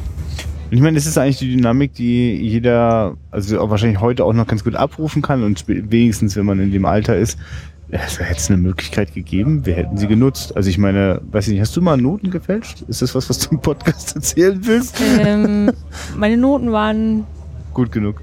Ich meine, das ist eigentlich die Dynamik, die jeder, also auch wahrscheinlich heute auch noch ganz gut abrufen kann und wenigstens, wenn man in dem Alter ist, es hätte es eine Möglichkeit gegeben, wir hätten sie genutzt. Also ich meine, weiß ich nicht, hast du mal Noten gefälscht? Ist das was, was du im Podcast erzählen willst? Ähm, meine Noten waren gut genug.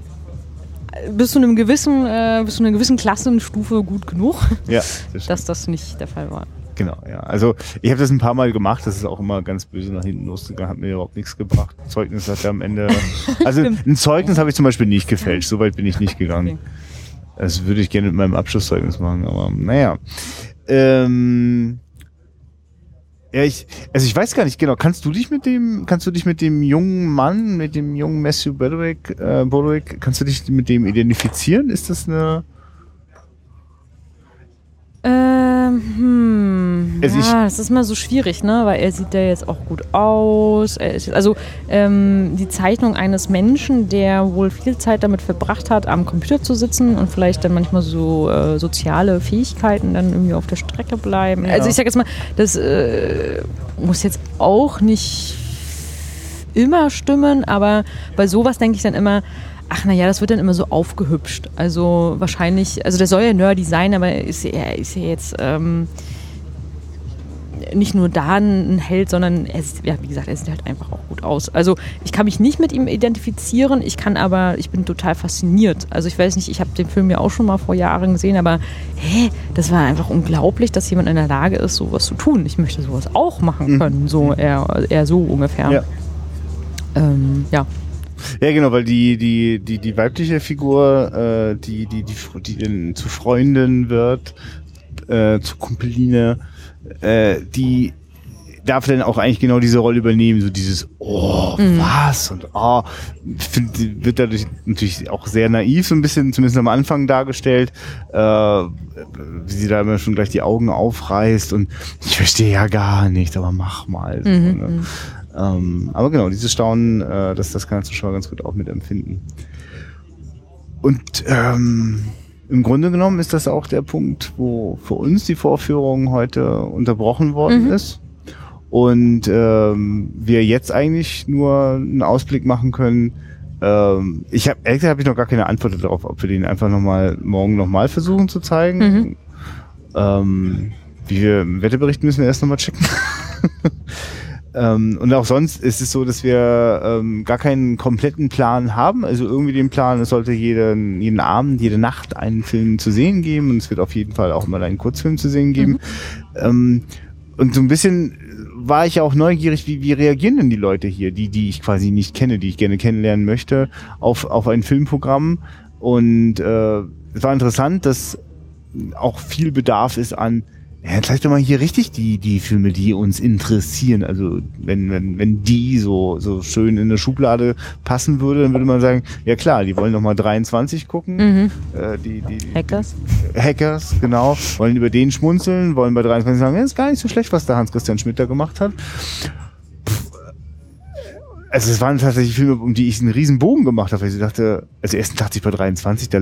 bis zu einem gewissen, äh, bis zu einer gewissen Klassenstufe gut genug, Ja, das dass das nicht der Fall war. Genau, ja. Also ich habe das ein paar Mal gemacht, das ist auch immer ganz böse nach hinten losgegangen, hat mir überhaupt nichts gebracht. Zeugnis hat er am Ende. Also ein Zeugnis habe ich zum Beispiel nicht gefälscht, so weit bin ich nicht gegangen. Das würde ich gerne mit meinem Abschlusszeugnis machen, aber naja. Ähm, ja, ich, also ich weiß gar nicht genau. Kannst du dich mit dem, kannst du dich mit dem jungen Mann, mit dem jungen Matthew Broderick, äh, Broderick, kannst du dich mit dem identifizieren? Ist das eine? Ähm, hm, Also ja, das ist mal so schwierig, ne? Weil er sieht ja jetzt auch gut aus. Ist, also ähm, die Zeichnung eines Menschen, der wohl viel Zeit damit verbracht hat, am Computer zu sitzen und vielleicht dann manchmal so äh, soziale Fähigkeiten dann irgendwie auf der Strecke bleiben. Ja. Also ich sag jetzt mal, das äh, muss jetzt auch nicht immer stimmen, aber bei sowas denke ich dann immer, ach naja, das wird dann immer so aufgehübscht. Also wahrscheinlich, also der soll ja nerdy sein, aber ist, er ist ja jetzt ähm, nicht nur da ein Held, sondern er ist, ja, wie gesagt, er sieht halt einfach auch gut aus. Also ich kann mich nicht mit ihm identifizieren, ich kann aber, ich bin total fasziniert. Also ich weiß nicht, ich habe den Film ja auch schon mal vor Jahren gesehen, aber hä, das war einfach unglaublich, dass jemand in der Lage ist, sowas zu tun. Ich möchte sowas auch machen können, so eher, eher so ungefähr. Ja. Ähm, ja. Ja, genau, weil die, die, die, die weibliche Figur, äh, die, die, die, die dann zu Freundin wird, äh, zu Kumpeline, äh, die darf dann auch eigentlich genau diese Rolle übernehmen, so dieses Oh, was? Und oh, find, wird dadurch natürlich auch sehr naiv, so ein bisschen, zumindest am Anfang dargestellt, äh, wie sie da immer schon gleich die Augen aufreißt und ich verstehe ja gar nicht, aber mach mal. So, Mhm, ne? Ähm, aber genau, dieses Staunen, äh, das, das kann der Zuschauer ganz gut auch mitempfinden. Und ähm, im Grunde genommen ist das auch der Punkt, wo für uns die Vorführung heute unterbrochen worden Mhm. ist. Und ähm, wir jetzt eigentlich nur einen Ausblick machen können. Ähm, ich habe ehrlich gesagt habe ich noch gar keine Antwort darauf, ob wir den einfach noch mal morgen nochmal versuchen zu zeigen. Mhm. Ähm, wie wir im Wetterbericht müssen wir erst nochmal checken. ähm, und auch sonst ist es so, dass wir ähm, gar keinen kompletten Plan haben. Also irgendwie den Plan, es sollte jeden, jeden Abend, jede Nacht einen Film zu sehen geben und es wird auf jeden Fall auch mal einen Kurzfilm zu sehen geben. Ähm, und so ein bisschen war ich ja auch neugierig, wie, wie reagieren denn die Leute hier, die, die ich quasi nicht kenne, die ich gerne kennenlernen möchte, auf, auf ein Filmprogramm. Und äh, es war interessant, dass auch viel Bedarf ist an, ja, zeig doch mal hier richtig die, die Filme, die uns interessieren. Also wenn, wenn, wenn die so, so schön in eine Schublade passen würde, dann würde man sagen, ja klar, die wollen noch mal 23 gucken. Mhm. Äh, die, die, die, Hackers. Hackers, genau, wollen über den schmunzeln, wollen bei 23 sagen, ja, ist gar nicht so schlecht, was der Hans-Christian Schmidt da gemacht hat. Pff, Also es waren tatsächlich Filme, um die ich einen riesen Bogen gemacht habe, weil ich dachte, also erstens dachte ich bei 23, da,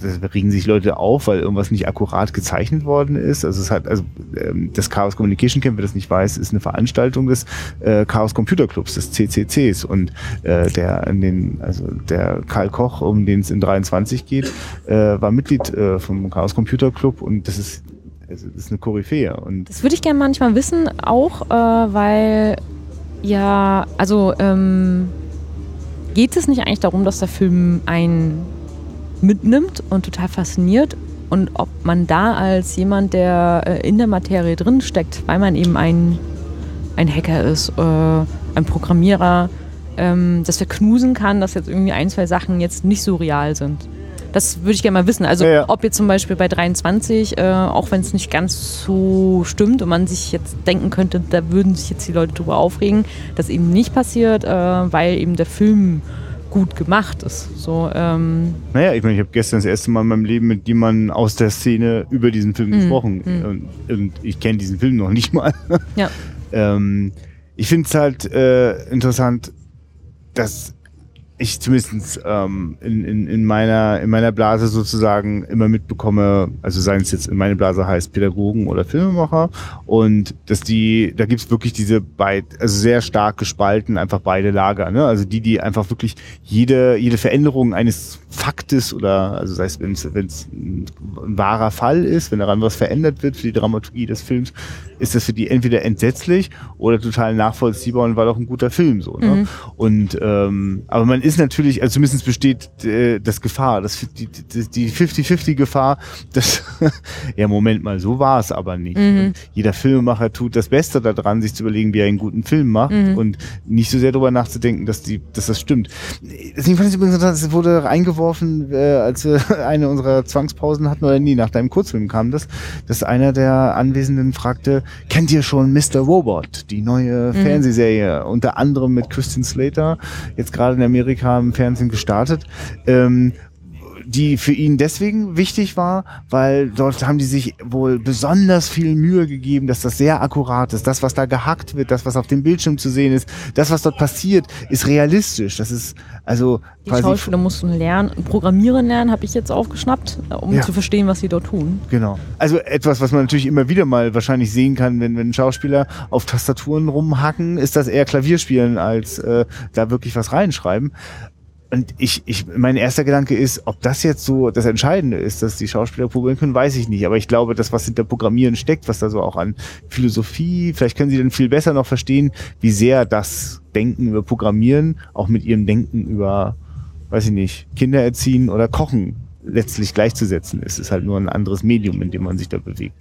da regen sich Leute auf, weil irgendwas nicht akkurat gezeichnet worden ist. Also es hat, also ähm, das Chaos Communication Camp, wer das nicht weiß, ist eine Veranstaltung des äh, Chaos Computer Clubs, des CCCs und äh, der in den, also der Karl Koch, um den es in 23 geht, äh, war Mitglied äh, vom Chaos Computer Club. Und das ist also das ist eine Koryphäe. Und Das würde ich gerne manchmal wissen, auch äh, weil ja, also ähm, geht es nicht eigentlich darum, dass der Film einen mitnimmt und total fasziniert und ob man da als jemand, der äh, in der Materie drin steckt, weil man eben ein, ein Hacker ist, äh, ein Programmierer, ähm, das verknusen kann, dass jetzt irgendwie ein, zwei Sachen jetzt nicht so real sind. Das würde ich gerne mal wissen. Also Ja, ja. ob jetzt zum Beispiel bei 23, äh, auch wenn es nicht ganz so stimmt und man sich jetzt denken könnte, da würden sich jetzt die Leute drüber aufregen, das eben nicht passiert, äh, weil eben der Film gut gemacht ist. So, ähm, Naja, ich meine, ich habe gestern das erste Mal in meinem Leben mit jemandem aus der Szene über diesen Film gesprochen. Und, und ich kenne diesen Film noch nicht mal. ja. ähm, ich finde es halt äh, interessant, dass ich zumindest ähm, in, in, in, meiner, in meiner Blase sozusagen immer mitbekomme, also seien es jetzt in meiner Blase heißt Pädagogen oder Filmemacher und dass die, da gibt's wirklich diese beid, also sehr stark gespalten, einfach beide Lager, ne? Also die, die einfach wirklich jede, jede Veränderung eines Faktes oder, also sei es, wenn es ein, ein wahrer Fall ist, wenn daran was verändert wird für die Dramaturgie des Films, ist das für die entweder entsetzlich oder total nachvollziehbar und war doch ein guter Film so. Ne? Und ähm, aber man ist natürlich, also zumindest besteht äh, das Gefahr, das, die, die 50-50-Gefahr, dass, ja, Moment mal, so war es aber nicht. Mhm. Jeder Filmemacher tut das Beste daran, sich zu überlegen, wie er einen guten Film macht mhm. und nicht so sehr darüber nachzudenken, dass, die, dass das stimmt. Deswegen fand ich es übrigens interessant, es wurde eingeworfen, äh, als wir eine unserer Zwangspausen hatten, oder nie, nach deinem Kurzfilm kam das, dass einer der Anwesenden fragte, kennt ihr schon Mr. Robot, die neue mhm. Fernsehserie, unter anderem mit Christian Slater, jetzt gerade in Amerika im Fernsehen gestartet. Ähm, die für ihn deswegen wichtig war, weil dort haben die sich wohl besonders viel Mühe gegeben, dass das sehr akkurat ist. Das, was da gehackt wird, das, was auf dem Bildschirm zu sehen ist, das, was dort passiert, ist realistisch. Das ist also die Schauspieler mussten lernen, programmieren lernen, habe ich jetzt aufgeschnappt, um ja. zu verstehen, was sie dort tun. Genau. Also etwas, was man natürlich immer wieder mal wahrscheinlich sehen kann, wenn, wenn Schauspieler auf Tastaturen rumhacken, ist das eher Klavierspielen als äh, da wirklich was reinschreiben und ich, ich, mein erster Gedanke ist, ob das jetzt so das Entscheidende ist, dass die Schauspieler programmieren können, weiß ich nicht. Aber ich glaube, das, was hinter Programmieren steckt, was da so auch an Philosophie, vielleicht können sie dann viel besser noch verstehen, wie sehr das Denken über Programmieren auch mit ihrem Denken über, weiß ich nicht, Kinder erziehen oder Kochen letztlich gleichzusetzen ist. Es ist halt nur ein anderes Medium, in dem man sich da bewegt.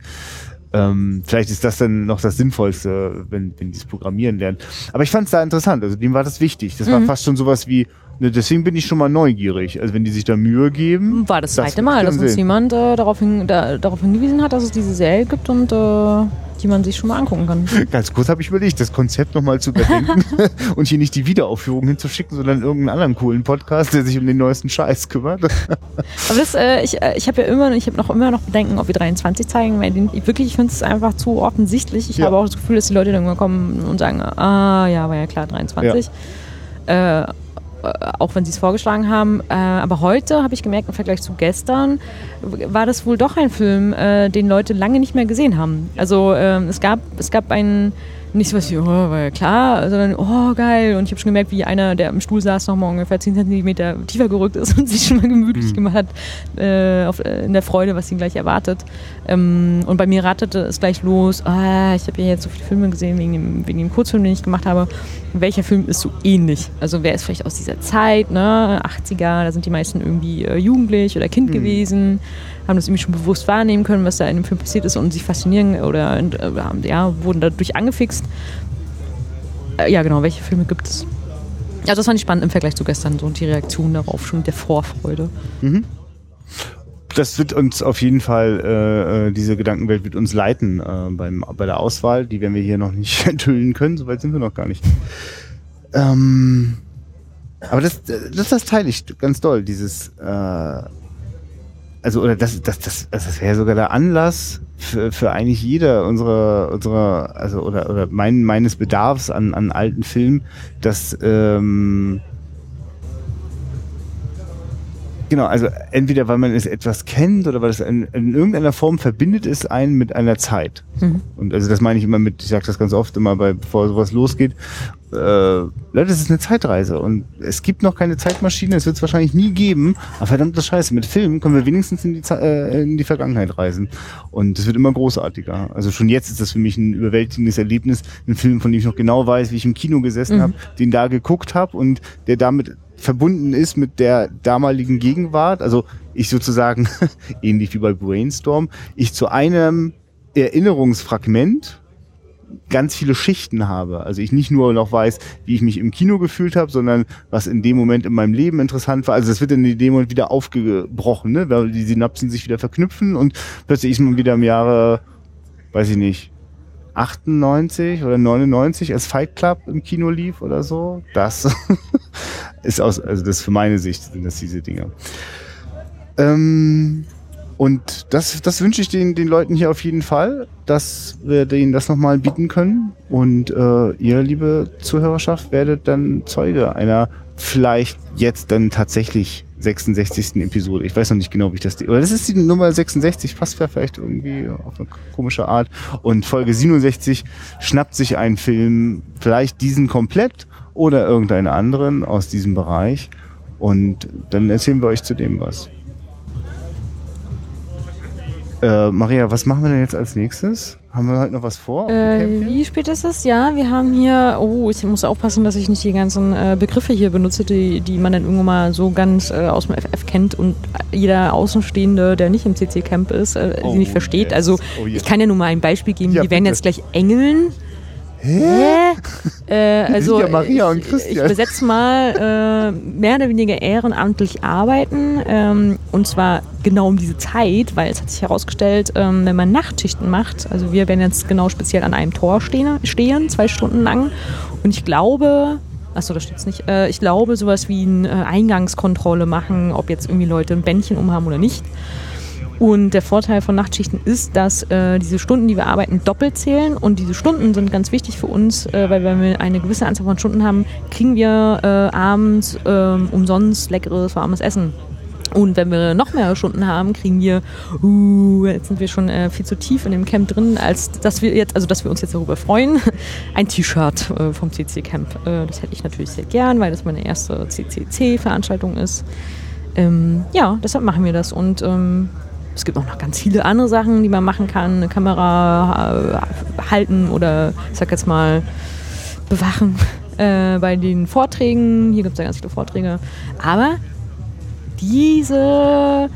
Ähm, vielleicht ist das dann noch das Sinnvollste, wenn, wenn die es programmieren lernen. Aber ich fand es da interessant. Also dem war das wichtig. Das mhm. war fast schon sowas wie, Ne, deswegen bin ich schon mal neugierig. Also wenn die sich da Mühe geben. War das zweite Mal, dass uns jemand äh, darauf, hin, da, darauf hingewiesen hat, dass es diese Serie gibt und äh, die man sich schon mal angucken kann. Ganz kurz habe ich überlegt, das Konzept nochmal zu überdenken und hier nicht die Wiederaufführung hinzuschicken, sondern irgendeinen anderen coolen Podcast, der sich um den neuesten Scheiß kümmert. Aber das, äh, ich, äh, ich habe ja immer, ich habe noch immer noch Bedenken, ob wir 23 zeigen, weil den, wirklich, ich finde es einfach zu offensichtlich. Ich ja. habe auch das Gefühl, dass die Leute dann irgendwann kommen und sagen, ah ja, war ja klar, 23. Ja. Äh, auch wenn sie es vorgeschlagen haben. Äh, aber heute habe ich gemerkt, im Vergleich zu gestern, war das wohl doch ein Film, äh, den Leute lange nicht mehr gesehen haben. Also äh, es, gab, es gab einen nicht so was wie, oh, war ja klar, sondern, oh, geil. Und ich habe schon gemerkt, wie einer, der am Stuhl saß, nochmal ungefähr 10 cm tiefer gerückt ist und sich schon mal gemütlich mhm. gemacht hat, äh, auf, äh, in der Freude, was ihn gleich erwartet. Ähm, und bei mir ratete es gleich los, ah, ich habe ja jetzt so viele Filme gesehen wegen dem, wegen dem Kurzfilm, den ich gemacht habe. Welcher Film ist so ähnlich? Also wer ist vielleicht aus dieser Zeit, ne, 80er, da sind die meisten irgendwie äh, jugendlich oder Kind mhm. gewesen haben das irgendwie schon bewusst wahrnehmen können, was da in dem Film passiert ist und sich faszinieren oder äh, ja, wurden dadurch angefixt. Äh, ja, genau, welche Filme gibt es? Ja, das fand ich spannend im Vergleich zu gestern, so die Reaktion darauf, schon der Vorfreude. Mhm. Das wird uns auf jeden Fall, äh, äh, diese Gedankenwelt wird uns leiten äh, beim, bei der Auswahl. Die werden wir hier noch nicht enthüllen können, soweit sind wir noch gar nicht. Ähm, aber das, das, das teile ich ganz doll, dieses äh, also oder das, das, das, das wäre sogar der Anlass für, für eigentlich jeder unserer, unserer, also oder, oder mein, meines Bedarfs an, an alten Filmen, dass ähm, Genau, also entweder weil man es etwas kennt oder weil es in, in irgendeiner Form verbindet es einen mit einer Zeit. Mhm. Und also das meine ich immer mit, ich sage das ganz oft immer, bei, bevor sowas losgeht. Äh, Leute, das ist eine Zeitreise und es gibt noch keine Zeitmaschine, es wird es wahrscheinlich nie geben. Aber verdammt das Scheiße, mit Filmen können wir wenigstens in die, äh, in die Vergangenheit reisen. Und es wird immer großartiger. Also schon jetzt ist das für mich ein überwältigendes Erlebnis, ein Film, von dem ich noch genau weiß, wie ich im Kino gesessen mhm. habe, den da geguckt habe und der damit verbunden ist mit der damaligen Gegenwart. Also ich sozusagen, ähnlich wie bei Brainstorm, ich zu einem Erinnerungsfragment ganz viele Schichten habe. Also ich nicht nur noch weiß, wie ich mich im Kino gefühlt habe, sondern was in dem Moment in meinem Leben interessant war. Also das wird in dem Moment wieder aufgebrochen, ne? weil die Synapsen sich wieder verknüpfen und plötzlich ist man wieder im Jahre, weiß ich nicht, 98 oder 99 als Fight Club im Kino lief oder so. Das ist aus, also das für meine Sicht sind das diese Dinge. Ähm, und das, das wünsche ich den, den Leuten hier auf jeden Fall, dass wir denen das nochmal bieten können. Und äh, ihr, liebe Zuhörerschaft, werdet dann Zeuge einer vielleicht jetzt dann tatsächlich 66. Episode. Ich weiß noch nicht genau, wie ich das. Oder das ist die Nummer 66, passt ja vielleicht irgendwie auf eine komische Art. Und Folge 67 schnappt sich ein Film, vielleicht diesen komplett oder irgendeinen anderen aus diesem Bereich. Und dann erzählen wir euch zu dem was. Äh, Maria, was machen wir denn jetzt als nächstes? Haben wir heute noch was vor? Äh, wie spät ist es? Ja, wir haben hier, oh, ich muss aufpassen, dass ich nicht die ganzen äh, Begriffe hier benutze, die, die man dann irgendwann mal so ganz äh, aus dem FF kennt und jeder Außenstehende, der nicht im CC-Camp ist, Oh, sie nicht versteht. yes. Also Oh, yes. ich kann ja nur mal ein Beispiel geben, Ja, die werden jetzt gleich Engeln. Hä? Äh, also ja Maria und ich, Christian. Ich besetze mal äh, mehr oder weniger ehrenamtlich arbeiten ähm, und zwar genau um diese Zeit, weil es hat sich herausgestellt, ähm, wenn man Nachtschichten macht, also wir werden jetzt genau speziell an einem Tor stehen, stehen zwei Stunden lang und ich glaube, achso, da steht es nicht, äh, ich glaube sowas wie eine Eingangskontrolle machen, ob jetzt irgendwie Leute ein Bändchen umhaben oder nicht. Und der Vorteil von Nachtschichten ist, dass äh, diese Stunden, die wir arbeiten, doppelt zählen. Und diese Stunden sind ganz wichtig für uns, äh, weil wenn wir eine gewisse Anzahl von Stunden haben, kriegen wir äh, abends ähm, umsonst leckeres, warmes Essen. Und wenn wir noch mehr Stunden haben, kriegen wir, uh, jetzt sind wir schon äh, viel zu tief in dem Camp drin, als dass wir jetzt, also dass wir uns jetzt darüber freuen, ein T-Shirt äh, vom CC Camp. Äh, das hätte ich natürlich sehr gern, weil das meine erste CCC-Veranstaltung ist. Ähm, ja, deshalb machen wir das. Und ähm, es gibt auch noch ganz viele andere Sachen, die man machen kann. Eine Kamera äh, halten oder ich sag jetzt mal bewachen äh, bei den Vorträgen. Hier gibt es ja ganz viele Vorträge. Aber diese,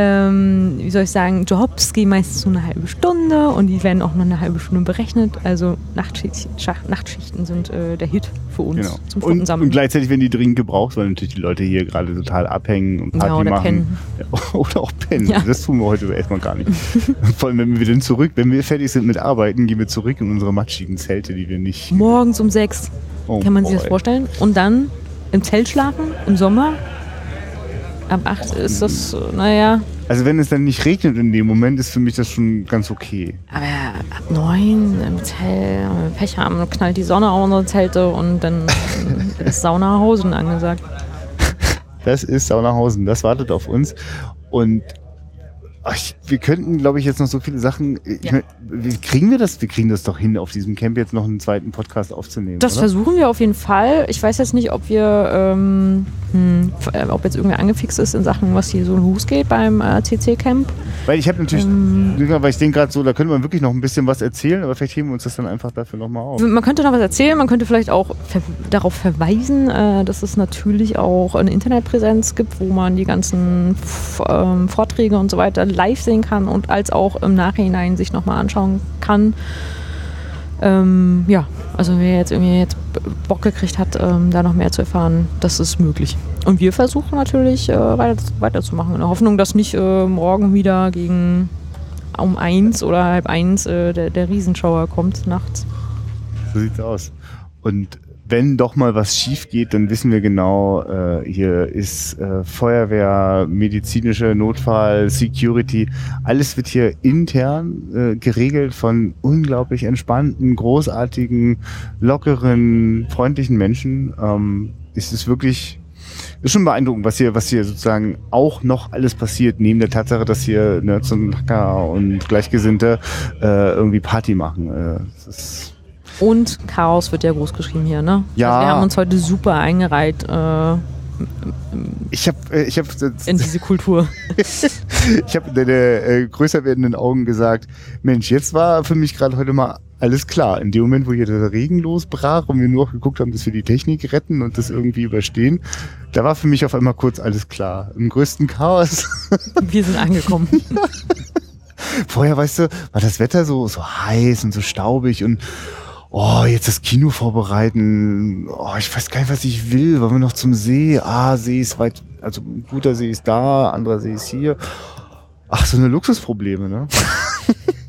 ähm, wie soll ich sagen, Jobs gehen meistens nur eine halbe Stunde und die werden auch nur eine halbe Stunde berechnet. Also Nachtschicht, Schach- Nachtschichten sind äh, der Hit für uns Genau. zum Und, und gleichzeitig werden die dringend gebraucht, weil natürlich die Leute hier gerade total abhängen und Party Ja, oder machen. pennen. Ja, oder auch pennen. Ja. Das tun wir heute erstmal gar nicht. Vor allem, wenn wir dann zurück, wenn wir fertig sind mit Arbeiten, gehen wir zurück in unsere matschigen Zelte, die wir nicht. Morgens um sechs. Oh Kann man sich das boy. vorstellen? Und dann im Zelt schlafen, im Sommer. Ab acht ist das, naja. Also wenn es dann nicht regnet in dem Moment, ist für mich das schon ganz okay. Aber ab neun im Zelt, wenn wir Pech haben, knallt die Sonne auf unsere Zelte und dann ist Saunahausen angesagt. Das ist Saunahausen, das wartet auf uns. Und ach, wir könnten, glaube ich, jetzt noch so viele Sachen. Ich Ja. mein, wie kriegen wir das? Wir kriegen das doch hin, auf diesem Camp jetzt noch einen zweiten Podcast aufzunehmen. Das oder? versuchen wir auf jeden Fall. Ich weiß jetzt nicht, ob wir, ähm, hm, äh, ob jetzt irgendwer angefixt ist in Sachen, was hier so losgeht beim äh, CC-Camp. Weil ich habe natürlich, Ähm. Weil ich denke gerade so, da könnte man wirklich noch ein bisschen was erzählen, aber vielleicht heben wir uns das dann einfach dafür nochmal auf. Man könnte noch was erzählen, man könnte vielleicht auch ver darauf verweisen, äh, dass es natürlich auch eine Internetpräsenz gibt, wo man die ganzen F ähm, Vorträge und so weiter live sehen kann und als auch im Nachhinein sich nochmal anschauen kann. Ähm, ja, also wer jetzt irgendwie jetzt Bock gekriegt hat, ähm, da noch mehr zu erfahren, das ist möglich. Und wir versuchen natürlich äh, weiter, weiterzumachen, in der Hoffnung, dass nicht äh, morgen wieder gegen um eins oder halb eins äh, der, der Riesenschauer kommt nachts. So sieht's aus. Und wenn doch mal was schief geht, dann wissen wir genau, äh, hier ist äh, Feuerwehr, medizinische Notfall, Security, alles wird hier intern äh, geregelt von unglaublich entspannten, großartigen, lockeren, freundlichen Menschen. Ähm, es ist wirklich ist schon beeindruckend, was hier, was hier sozusagen auch noch alles passiert, neben der Tatsache, dass hier Nerds und Hacker und Gleichgesinnte äh, irgendwie Party machen. Äh, das ist Und Chaos wird ja groß geschrieben hier, ne? Ja. Also wir haben uns heute super eingereiht äh, Ich habe ich hab, in diese Kultur. ich hab deine äh, größer werdenden Augen gesagt, Mensch, jetzt war für mich gerade heute mal alles klar. In dem Moment, wo hier der Regen losbrach und wir nur noch geguckt haben, dass wir die Technik retten und das irgendwie überstehen, da war für mich auf einmal kurz alles klar. Im größten Chaos. Wir sind angekommen. Vorher, weißt du, war das Wetter so, so heiß und so staubig und oh, jetzt das Kino vorbereiten. Oh, ich weiß gar nicht, was ich will. Wollen wir noch zum See? Ah, See ist weit, also ein guter See ist da, anderer See ist hier. Ach, so eine Luxusprobleme, ne?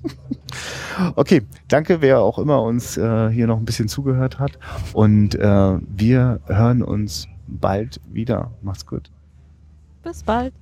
okay, danke, wer auch immer uns äh, hier noch ein bisschen zugehört hat. Und äh, wir hören uns bald wieder. Macht's gut. Bis bald.